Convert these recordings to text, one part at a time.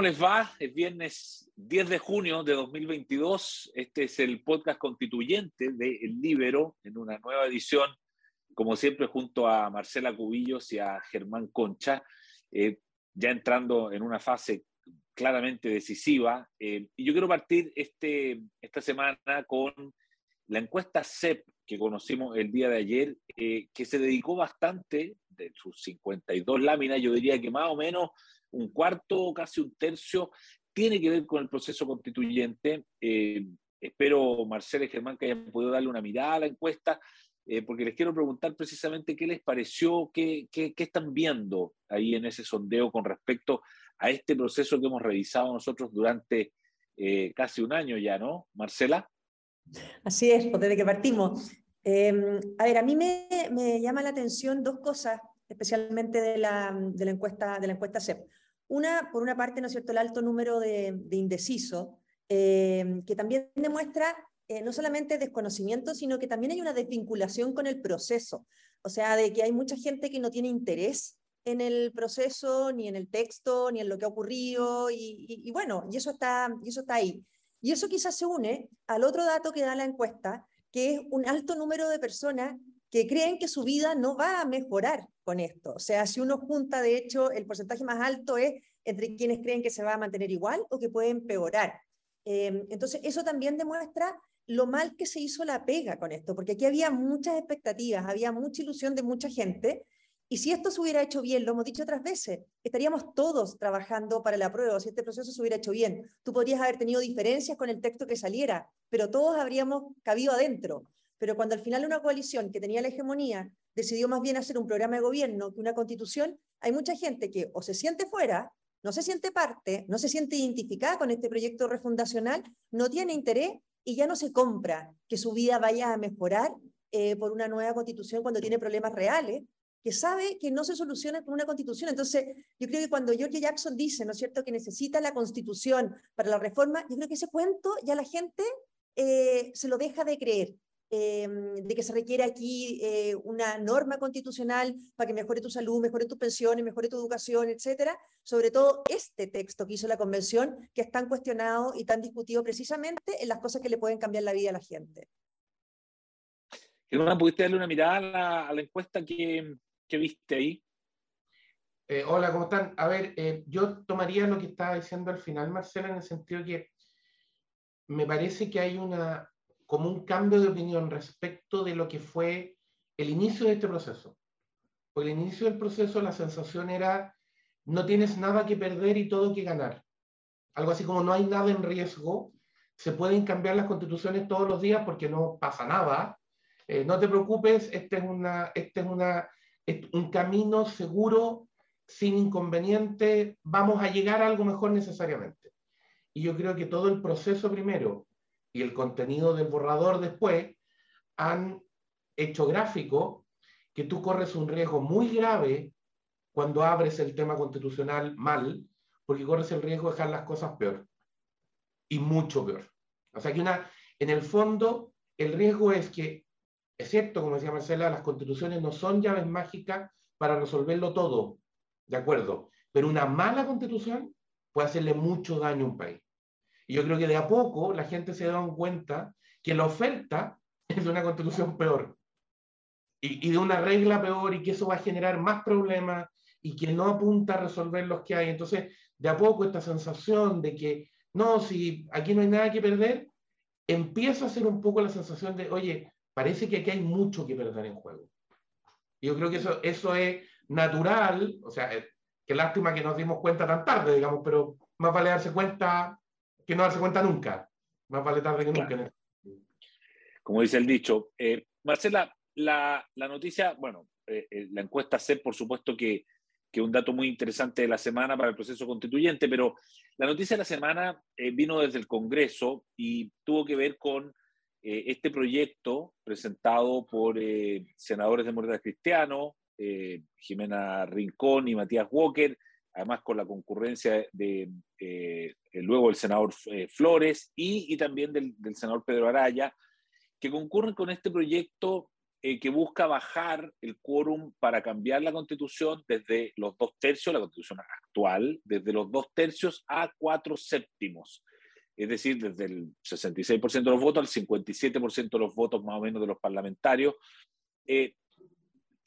¿Cómo les va? Es viernes 10 de junio de 2022. Este es el podcast constituyente de El Libero en una nueva edición, como siempre, junto a Marcela Cubillos y a Germán Concha, eh, ya entrando en una fase claramente decisiva. Eh, y yo quiero partir este, esta semana con la encuesta CEP que conocimos el día de ayer, eh, que se dedicó bastante, de sus 52 láminas, yo diría que más o menos un cuarto, casi un tercio, tiene que ver con el proceso constituyente. Eh, espero, Marcela y Germán, que hayan podido darle una mirada a la encuesta, eh, porque les quiero preguntar precisamente qué les pareció, qué, qué, están viendo ahí en ese sondeo con respecto a este proceso que hemos revisado nosotros durante eh, casi un año ya, ¿no? Marcela. Así es, pues, desde que partimos. Em, a ver, a mí me, me, llama la atención dos cosas, especialmente de la, de la encuesta, de la encuesta CEP. Una, por una parte, ¿no es cierto?, el alto número de, de indecisos, eh, que también demuestra eh, no solamente desconocimiento, sino que también hay una desvinculación con el proceso. O sea, de que hay mucha gente que no tiene interés en el proceso, ni en el texto, ni en lo que ha ocurrido, y, bueno, y eso, está, y eso está ahí. Y eso quizás se une al otro dato que da la encuesta, que es un alto número de personas que creen que su vida no va a mejorar con esto. O sea, si uno junta, de hecho, el porcentaje más alto es entre quienes creen que se va a mantener igual o que puede empeorar. Em, entonces, eso también demuestra lo mal que se hizo la pega con esto, porque aquí había muchas expectativas, había mucha ilusión de mucha gente, y si esto se hubiera hecho bien, lo hemos dicho otras veces, estaríamos todos trabajando para la prueba, si este proceso se hubiera hecho bien. Tú podrías haber tenido diferencias con el texto que saliera, pero todos habríamos cabido adentro. Pero cuando al final una coalición que tenía la hegemonía decidió más bien hacer un programa de gobierno que una constitución, hay mucha gente que o se siente fuera, no se siente parte, no se siente identificada con este proyecto refundacional, no tiene interés y ya no se compra que su vida vaya a mejorar eh, por una nueva constitución cuando tiene problemas reales, que sabe que no se soluciona con una constitución. Entonces, yo creo que cuando George Jackson dice, ¿no es cierto?, que necesita la constitución para la reforma, yo creo que ese cuento ya la gente eh, se lo deja de creer. Em, de que se requiere aquí eh, una norma constitucional para que mejore tu salud, mejore tus pensiones, mejore tu educación, etcétera. Sobre todo este texto que hizo la convención, que es tan cuestionado y tan discutido precisamente en las cosas que le pueden cambiar la vida a la gente. Germán, ¿pudiste darle una mirada a la, encuesta que, que, viste ahí? Eh, hola, ¿cómo están? A ver, eh, yo tomaría lo que estaba diciendo al final, Marcela, en el sentido que me parece que hay una, como un cambio de opinión respecto de lo que fue el inicio de este proceso. Por el inicio del proceso la sensación era, no tienes nada que perder y todo que ganar. Algo así como no hay nada en riesgo, se pueden cambiar las constituciones todos los días porque no pasa nada. Eh, no te preocupes, este es, una, este es, una, es un camino seguro, sin inconveniente, vamos a llegar a algo mejor necesariamente. Y yo creo que todo el proceso primero, y el contenido del borrador después han hecho gráfico que tú corres un riesgo muy grave cuando abres el tema constitucional mal, porque corres el riesgo de dejar las cosas peor. Y mucho peor. O sea que una, en el fondo, el riesgo es que, es cierto, como decía Marcela, las constituciones no son llaves mágicas para resolverlo todo, ¿de acuerdo? Pero una mala constitución puede hacerle mucho daño a un país. Y yo creo que de a poco la gente se da cuenta que la oferta es de una constitución peor y, y, de una regla peor y que eso va a generar más problemas y que no apunta a resolver los que hay. Entonces, de a poco esta sensación de que, no, si aquí no hay nada que perder, empieza a ser un poco la sensación de, oye, parece que aquí hay mucho que perder en juego. Y yo creo que eso, eso es natural, o sea, eh, qué lástima que nos dimos cuenta tan tarde, digamos, pero más vale darse cuenta que no darse cuenta nunca. Más vale tarde que nunca. Como dice el dicho. Eh, Marcela, la, la, noticia, bueno, eh, eh, la encuesta C, por supuesto que, que un dato muy interesante de la semana para el proceso constituyente, pero la noticia de la semana vino desde el Congreso y tuvo que ver con este proyecto presentado por senadores de Morena Cristiano, Jimena Rincón y Matías Walker, además con la concurrencia de, eh, luego del senador eh, Flores y, también del, senador Pedro Araya, que concurren con este proyecto eh, que busca bajar el quórum para cambiar la constitución desde los dos tercios, la constitución actual, desde los dos tercios a cuatro séptimos. Es decir, desde el 66% de los votos al 57% de los votos más o menos de los parlamentarios. Eh,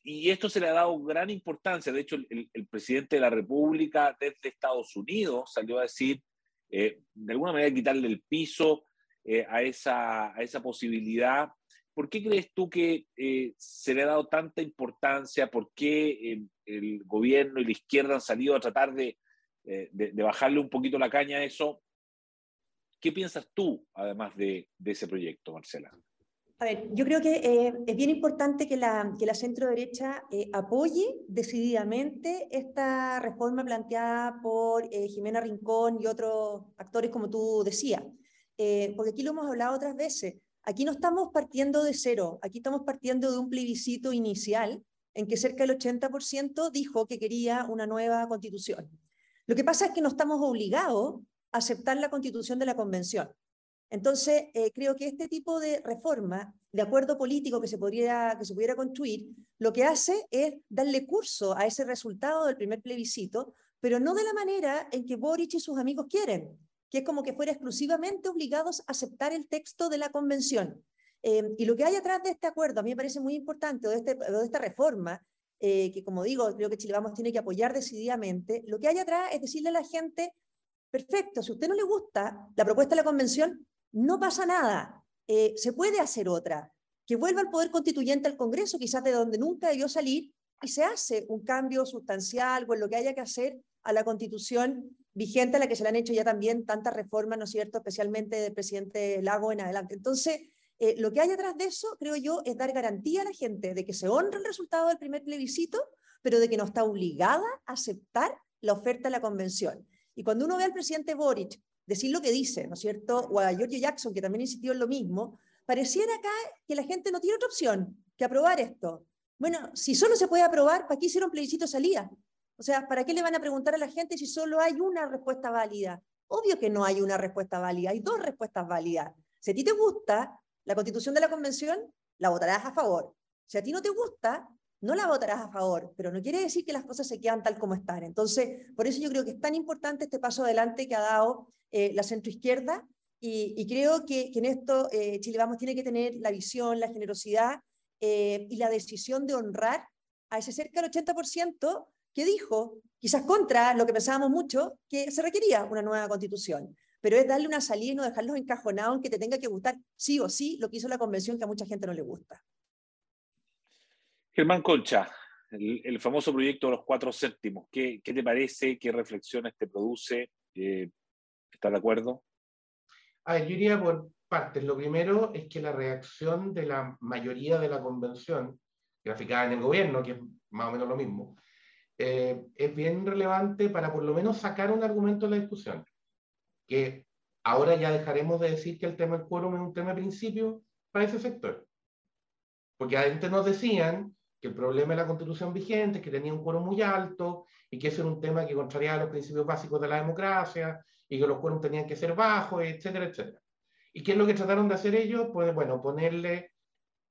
y esto se le ha dado gran importancia. De hecho, el, presidente de la República desde Estados Unidos salió a decir, eh, de alguna manera, quitarle el piso a, esa, a esa posibilidad ¿Por qué crees tú que eh, se le ha dado tanta importancia? ¿Por qué eh, el gobierno y la izquierda han salido a tratar de, eh, bajarle un poquito la caña a eso? ¿Qué piensas tú, además de, ese proyecto, Marcela? A ver, yo creo que es bien importante que la, centro derecha apoye decididamente esta reforma planteada por Jimena Rincón y otros actores, como tú decías. porque aquí lo hemos hablado otras veces. Aquí no estamos partiendo de cero, aquí estamos partiendo de un plebiscito inicial en que cerca del 80% dijo que quería una nueva constitución. Lo que pasa es que no estamos obligados a aceptar la constitución de la convención. Entonces, eh, creo que este tipo de reforma, de acuerdo político que se, podría, que se pudiera construir, lo que hace es darle curso a ese resultado del primer plebiscito, pero no de la manera en que Boric y sus amigos quieren, que es como que fuera exclusivamente obligados a aceptar el texto de la convención. Eh, y lo que hay atrás de este acuerdo, a mí me parece muy importante, de, este, de esta reforma, eh, que como digo, creo que Chile Vamos tiene que apoyar decididamente, lo que hay atrás es decirle a la gente, perfecto, si a usted no le gusta la propuesta de la convención, no pasa nada, eh, se puede hacer otra, que vuelva al poder constituyente al Congreso, quizás de donde nunca debió salir, y se hace un cambio sustancial o en lo que haya que hacer a la constitución vigente a la que se le han hecho ya también tantas reformas, ¿no es cierto?, especialmente del presidente Lago en adelante. Entonces, eh, lo que hay detrás de eso, creo yo, es dar garantía a la gente de que se honra el resultado del primer plebiscito, pero de que no está obligada a aceptar la oferta de la convención. Y cuando uno ve al presidente Boric decir lo que dice, ¿no es cierto?, o a Giorgio Jackson, que también insistió en lo mismo, pareciera acá que la gente no tiene otra opción que aprobar esto. Bueno, si solo se puede aprobar, ¿para qué hicieron plebiscito salida? O sea, ¿para qué le van a preguntar a la gente si solo hay una respuesta válida? Obvio que no hay una respuesta válida, hay dos respuestas válidas. Si a ti te gusta la constitución de la convención, la votarás a favor. Si a ti no te gusta, no la votarás a favor, pero no quiere decir que las cosas se quedan tal como están. Entonces, por eso yo creo que es tan importante este paso adelante que ha dado eh, la centroizquierda y, y, creo que, en esto eh, Chile Vamos tiene que tener la visión, la generosidad eh, y la decisión de honrar a ese cerca del 80% que dijo, quizás contra lo que pensábamos mucho, que se requería una nueva constitución. Pero es darle una salida y no dejarlos encajonados en que te tenga que gustar sí o sí lo que hizo la convención que a mucha gente no le gusta. Germán Concha, el, famoso proyecto de los cuatro séptimos, ¿qué, ¿qué, te parece? ¿Qué reflexiones te produce? Eh, ¿Estás de acuerdo? A ver, yo iría por partes. Lo primero es que la reacción de la mayoría de la convención, graficada en el gobierno, que es más o menos lo mismo, eh, es bien relevante para por lo menos sacar un argumento de la discusión. Que ahora ya dejaremos de decir que el tema del quórum es un tema de principio para ese sector. Porque antes nos decían que el problema de la constitución vigente es que tenía un quórum muy alto y que ese era un tema que contrariaba los principios básicos de la democracia y que los quórum tenían que ser bajos, etcétera, etcétera. ¿Y qué es lo que trataron de hacer ellos? Pues bueno, ponerle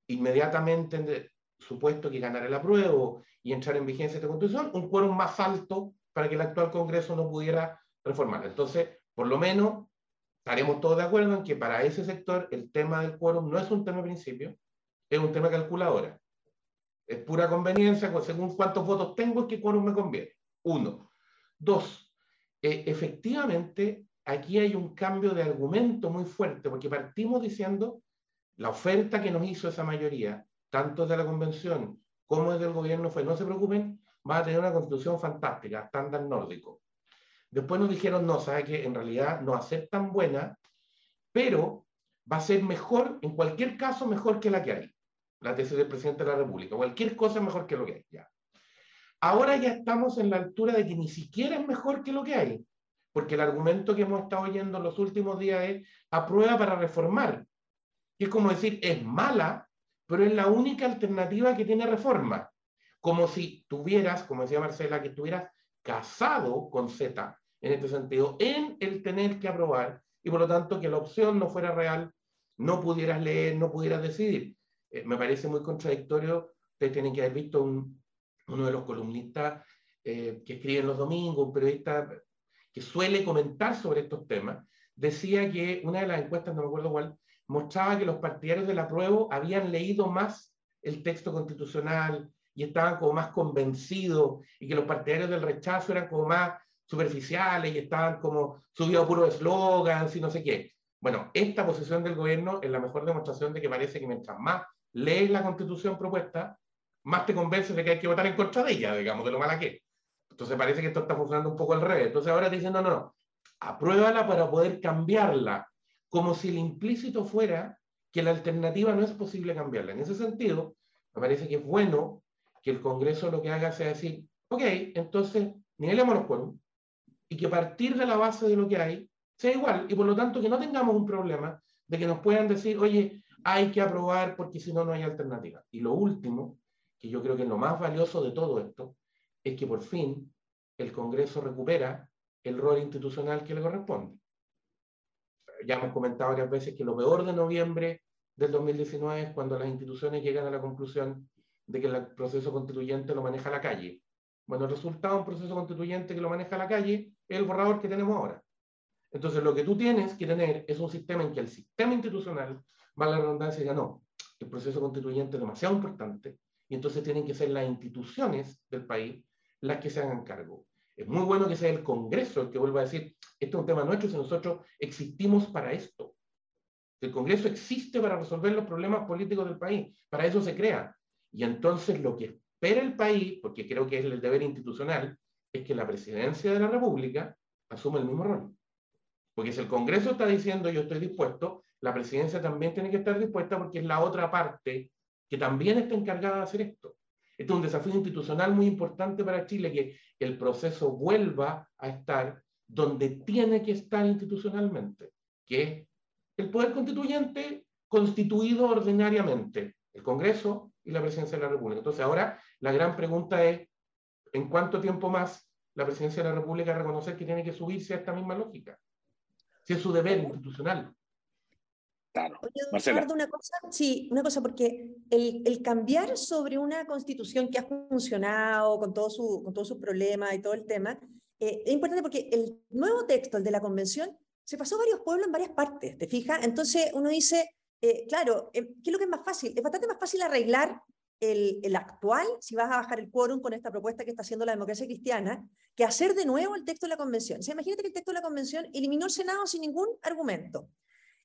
inmediatamente supuesto que ganara el apruebo y entrar en vigencia esta constitución, un quórum más alto para que el actual Congreso no pudiera reformar. Entonces, por lo menos, estaremos todos de acuerdo en que para ese sector el tema del quórum no es un tema de principio, es un tema calculadora. Es pura conveniencia, pues, según cuántos votos tengo es que quórum me conviene. Uno. Dos, eh, efectivamente, aquí hay un cambio de argumento muy fuerte, porque partimos diciendo la oferta que nos hizo esa mayoría tanto de la convención como desde el gobierno fue, no se preocupen, va a tener una constitución fantástica, estándar nórdico. Después nos dijeron, no, sabe que en realidad no va a ser tan buena, pero va a ser mejor, en cualquier caso, mejor que la que hay. La tesis del presidente de la República. Cualquier cosa es mejor que lo que hay. Ya. Ahora ya estamos en la altura de que ni siquiera es mejor que lo que hay, porque el argumento que hemos estado oyendo en los últimos días es aprueba para reformar. Y es como decir, es mala, pero es la única alternativa que tiene reforma. Como si tuvieras, como decía Marcela, que estuvieras casado con Z, en este sentido, en el tener que aprobar, y por lo tanto que la opción no fuera real, no pudieras leer, no pudieras decidir. Eh, me parece muy contradictorio. Ustedes tienen que haber visto uno de los columnistas eh, que escriben los domingos, un periodista que suele comentar sobre estos temas, decía que una de las encuestas, no me acuerdo cuál, mostraba que los partidarios del apruebo habían leído más el texto constitucional y estaban como más convencidos y que los partidarios del rechazo eran como más superficiales y estaban como subidos a puros eslogans y no sé qué. Bueno, esta posición del gobierno es la mejor demostración de que parece que mientras más lees la constitución propuesta, más te convences de que hay que votar en contra de ella, digamos, de lo mala que es. Entonces parece que esto está funcionando un poco al revés. Entonces ahora te dicen, no, no, apruébala para poder cambiarla, como si el implícito fuera que la alternativa no es posible cambiarla. En ese sentido, me parece que es bueno que el Congreso lo que haga sea decir, ok, entonces nivelemos los quórum y que partir de la base de lo que hay sea igual y por lo tanto que no tengamos un problema de que nos puedan decir, oye, hay que aprobar porque si no, no hay alternativa. Y lo último, que yo creo que es lo más valioso de todo esto, es que por fin el Congreso recupera el rol institucional que le corresponde. Ya hemos comentado varias veces que lo peor de noviembre del 2019 es cuando las instituciones llegan a la conclusión de que el proceso constituyente lo maneja la calle. Bueno, el resultado de un proceso constituyente que lo maneja la calle es el borrador que tenemos ahora. Entonces, lo que tú tienes que tener es un sistema en que el sistema institucional, a la redundancia, diga, no, el proceso constituyente es demasiado importante y entonces tienen que ser las instituciones del país las que se hagan cargo. Es muy bueno que sea el Congreso el que vuelva a decir, esto es un tema nuestro si nosotros existimos para esto. El Congreso existe para resolver los problemas políticos del país, para eso se crea. Y entonces lo que espera el país, porque creo que es el deber institucional, es que la presidencia de la República asuma el mismo rol. Porque si el Congreso está diciendo yo estoy dispuesto, la presidencia también tiene que estar dispuesta porque es la otra parte que también está encargada de hacer esto. Este es un desafío institucional muy importante para Chile, que el proceso vuelva a estar donde tiene que estar institucionalmente, que es el poder constituyente constituido ordinariamente, el Congreso y la Presidencia de la República. Entonces ahora la gran pregunta es, ¿en cuánto tiempo más la Presidencia de la República reconocer que tiene que subirse a esta misma lógica? Si es su deber institucional. Claro. una cosa, sí, una cosa, porque el, el, cambiar sobre una constitución que ha funcionado con, todo su, con todos sus problemas y todo el tema, eh, es importante porque el nuevo texto, el de la convención, se pasó varios pueblos en varias partes, ¿te fijas? Entonces uno dice, eh, claro, eh, ¿qué es lo que es más fácil? Es bastante más fácil arreglar el, el, actual, si vas a bajar el quórum con esta propuesta que está haciendo la democracia cristiana, que hacer de nuevo el texto de la convención. O sea, imagínate que el texto de la convención eliminó el Senado sin ningún argumento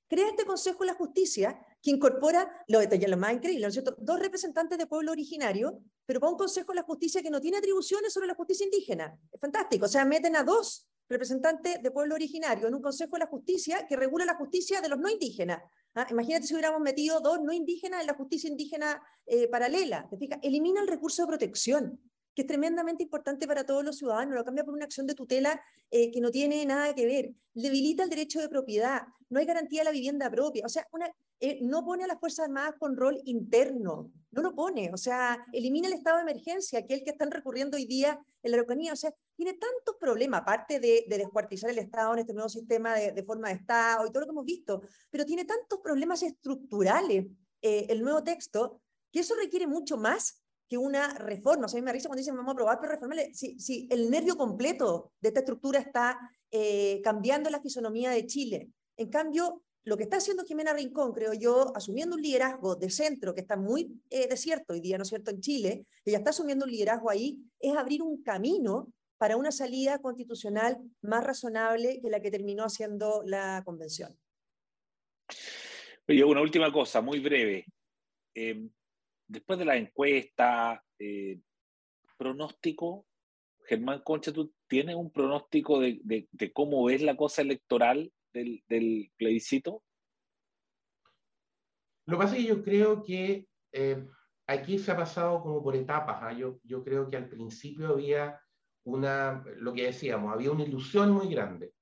crea este Consejo de la Justicia que incorpora, lo, lo más increíble, ¿no es cierto? Dos representantes de pueblo originario, pero para un Consejo de la Justicia que no tiene atribuciones sobre la justicia indígena. Es fantástico. O sea, meten a dos representantes de pueblo originario en un Consejo de la Justicia que regula la justicia de los no indígenas. ¿Ah? Imagínate si hubiéramos metido dos no indígenas en la justicia indígena eh, paralela. ¿Te fijas? Elimina el recurso de protección que es tremendamente importante para todos los ciudadanos, lo cambia por una acción de tutela eh, que no tiene nada que ver, debilita el derecho de propiedad, no hay garantía de la vivienda propia, o sea, una, eh, no pone a las Fuerzas Armadas con rol interno, no lo pone, o sea, elimina el estado de emergencia, aquel que están recurriendo hoy día en la Araucanía, o sea, tiene tantos problemas, aparte de, descuartizar el Estado en este nuevo sistema de, forma de Estado y todo lo que hemos visto, pero tiene tantos problemas estructurales eh, el nuevo texto, que eso requiere mucho más que una reforma. O sea, a mí me risa cuando dicen vamos a aprobar, pero reformarle. Si, si el nervio completo de esta estructura está eh, cambiando la fisonomía de Chile. En cambio, lo que está haciendo Jimena Rincón, creo yo, asumiendo un liderazgo de centro que está muy eh, desierto hoy día, ¿no es cierto?, en Chile, ella está asumiendo un liderazgo ahí, es abrir un camino para una salida constitucional más razonable que la que terminó haciendo la convención. Oye, una última cosa, muy breve. Eh, después de la encuesta, eh, pronóstico, Germán Concha, ¿tú tienes un pronóstico de, cómo ves la cosa electoral del, plebiscito? Lo que pasa es que yo creo que eh, aquí se ha pasado como por etapas. ¿ah? Yo, yo creo que al principio había una, lo que decíamos, había una ilusión muy grande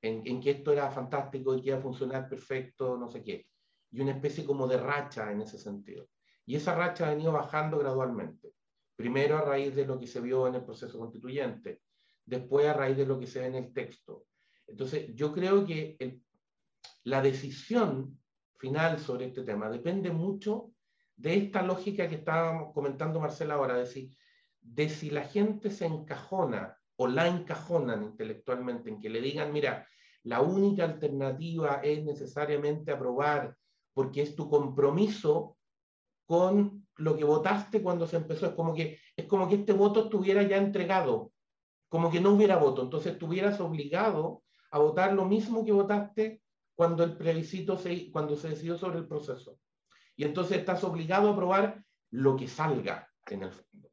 en, en, que esto era fantástico y que iba a funcionar perfecto, no sé qué, y una especie como de racha en ese sentido. Y esa racha ha venido bajando gradualmente. Primero a raíz de lo que se vio en el proceso constituyente, después a raíz de lo que se ve en el texto. Entonces, yo creo que la decisión final sobre este tema depende mucho de esta lógica que estábamos comentando Marcela ahora, de si, de si la gente se encajona o la encajonan intelectualmente en que le digan, mira, la única alternativa es necesariamente aprobar porque es tu compromiso con lo que votaste cuando se empezó. Es como que, es como que este voto estuviera ya entregado, como que no hubiera voto. Entonces estuvieras obligado a votar lo mismo que votaste cuando el plebiscito se, cuando se decidió sobre el proceso. Y entonces estás obligado a aprobar lo que salga en el fondo.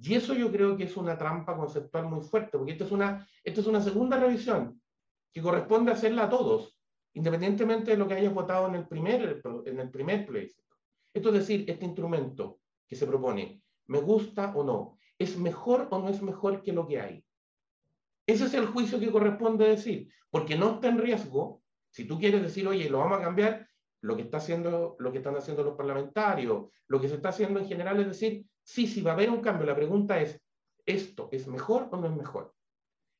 Y eso yo creo que es una trampa conceptual muy fuerte, porque esta es una, esta es una segunda revisión que corresponde hacerla a todos, independientemente de lo que hayas votado en el primer, en el primer plebiscito. Esto es decir, este instrumento que se propone, ¿me gusta o no? ¿Es mejor o no es mejor que lo que hay? Ese es el juicio que corresponde decir, porque no está en riesgo. Si tú quieres decir, oye, lo vamos a cambiar, lo que, está haciendo, lo que están haciendo los parlamentarios, lo que se está haciendo en general es decir, sí, sí va a haber un cambio. La pregunta es, ¿esto es mejor o no es mejor?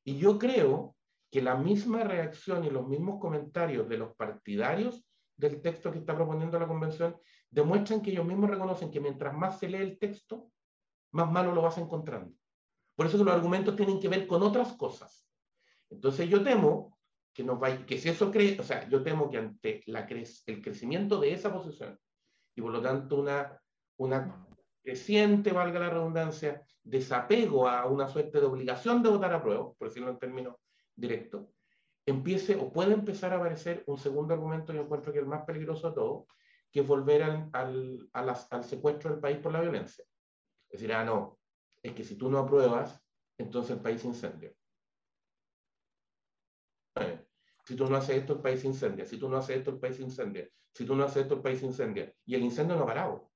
Y yo creo que la misma reacción y los mismos comentarios de los partidarios del texto que está proponiendo la convención demuestran que ellos mismos reconocen que mientras más se lee el texto, más malo lo vas encontrando. Por eso que los argumentos tienen que ver con otras cosas. Entonces yo temo que, nos va, que si eso cree, o sea, yo temo que ante la el crecimiento de esa posición y por lo tanto una, una creciente, valga la redundancia, desapego a una suerte de obligación de votar a prueba, por decirlo en términos directos, empiece o puede empezar a aparecer un segundo argumento, yo encuentro que es el más peligroso de todo, que es volver al, al, al secuestro del país por la violencia. Es decir, ah, no, es que si tú no apruebas, entonces el país incendia. Si tú no haces esto, el país incendia. Si tú no haces esto, el país incendia. Si tú no haces esto, el país incendia. Y el incendio no ha parado.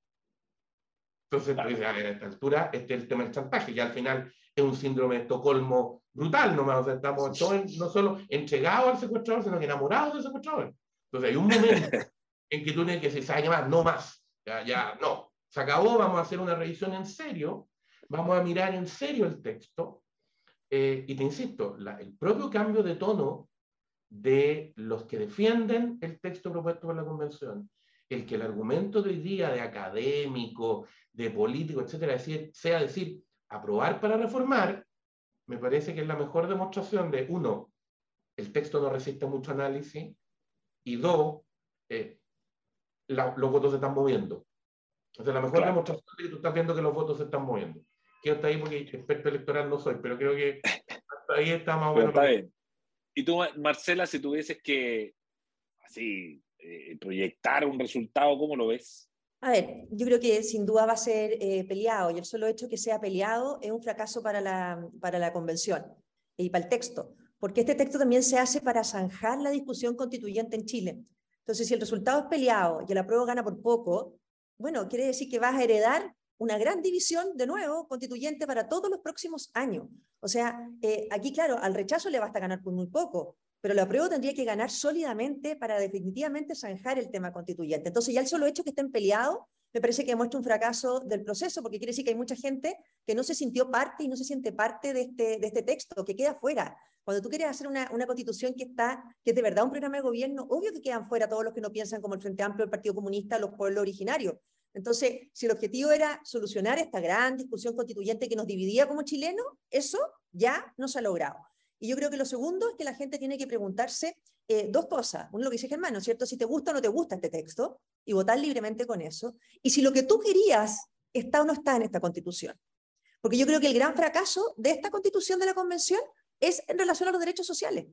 Entonces, pues, a esta altura, este es el tema del chantaje. Y al final es un síndrome de Estocolmo brutal, ¿no? O sea, estamos todos no solo entregados al secuestrador, sino que enamorados del secuestrador. Entonces hay un momento en que tú tienes que decir, ¿sabes qué más? No más. Ya, ya, no. Se acabó, vamos a hacer una revisión en serio vamos a mirar en serio el texto. Eh, y te insisto, el propio cambio de tono de los que defienden el texto propuesto por la Convención, el que el argumento de hoy día de académico, de político, etcétera, decir, sea decir, aprobar para reformar, me parece que es la mejor demostración de, uno, el texto no resiste mucho análisis, y dos, eh, los votos se están moviendo. O sea, la mejor demostración de que tú estás viendo que los votos se están moviendo quedo hasta ahí porque experto electoral no soy, pero creo que hasta ahí está más o menos. Está bien. Y tú, Marcela, si tuvieses que así eh, proyectar un resultado, ¿cómo lo ves? A ver, yo creo que sin duda va a ser eh, peleado y el solo hecho que sea peleado es un fracaso para la, para la convención y para el texto, porque este texto también se hace para zanjar la discusión constituyente en Chile. Entonces, si el resultado es peleado y el apruebo gana por poco, bueno, quiere decir que vas a heredar una gran división, de nuevo, constituyente para todos los próximos años. O sea, eh, aquí, claro, al rechazo le basta ganar por muy poco, pero la apruebo tendría que ganar sólidamente para definitivamente zanjar el tema constituyente. Entonces, ya el solo hecho que estén peleados me parece que demuestra un fracaso del proceso, porque quiere decir que hay mucha gente que no se sintió parte y no se siente parte de este, de este texto, que queda fuera. Cuando tú quieres hacer una, una, constitución que está, que es de verdad un programa de gobierno, obvio que quedan fuera todos los que no piensan como el Frente Amplio, el Partido Comunista, los pueblos originarios. Entonces, si el objetivo era solucionar esta gran discusión constituyente que nos dividía como chilenos, eso ya no se ha logrado. Y yo creo que lo segundo es que la gente tiene que preguntarse eh, dos cosas. Uno, lo que dice Germán, ¿no es cierto? Si te gusta o no te gusta este texto, y votar libremente con eso. Y si lo que tú querías está o no está en esta constitución. Porque yo creo que el gran fracaso de esta constitución de la convención es en relación a los derechos sociales.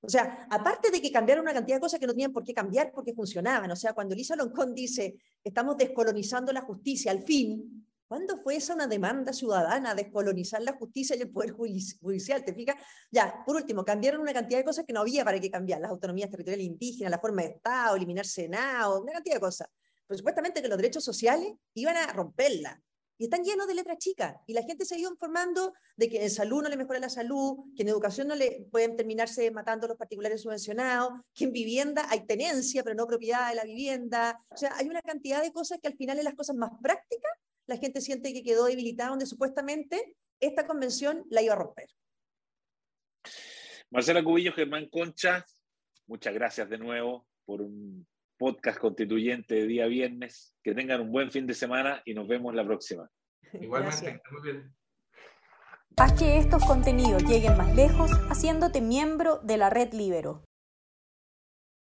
O sea, aparte de que cambiaron una cantidad de cosas que no tenían por qué cambiar porque funcionaban, o sea, cuando Lisa Loncón dice, estamos descolonizando la justicia, al fin, ¿cuándo fue esa una demanda ciudadana, descolonizar la justicia y el poder judicial? ¿Te fijas? Ya, por último, cambiaron una cantidad de cosas que no había para qué cambiar, las autonomías territoriales indígenas, la forma de Estado, eliminar Senado, una cantidad de cosas. Pero supuestamente que los derechos sociales iban a romperla. Y están llenos de letras chicas. Y la gente se ha ido informando de que en salud no le mejora la salud, que en educación no le pueden terminarse matando los particulares subvencionados, que en vivienda hay tenencia, pero no propiedad de la vivienda. O sea, hay una cantidad de cosas que al final en las cosas más prácticas, la gente siente que quedó debilitada, donde supuestamente esta convención la iba a romper. Marcela Cubillo, Germán Concha, muchas gracias de nuevo por un podcast constituyente de día viernes. Que tengan un buen fin de semana y nos vemos la próxima. Igualmente, muy bien. Haz que estos contenidos lleguen más lejos haciéndote miembro de la red Libero.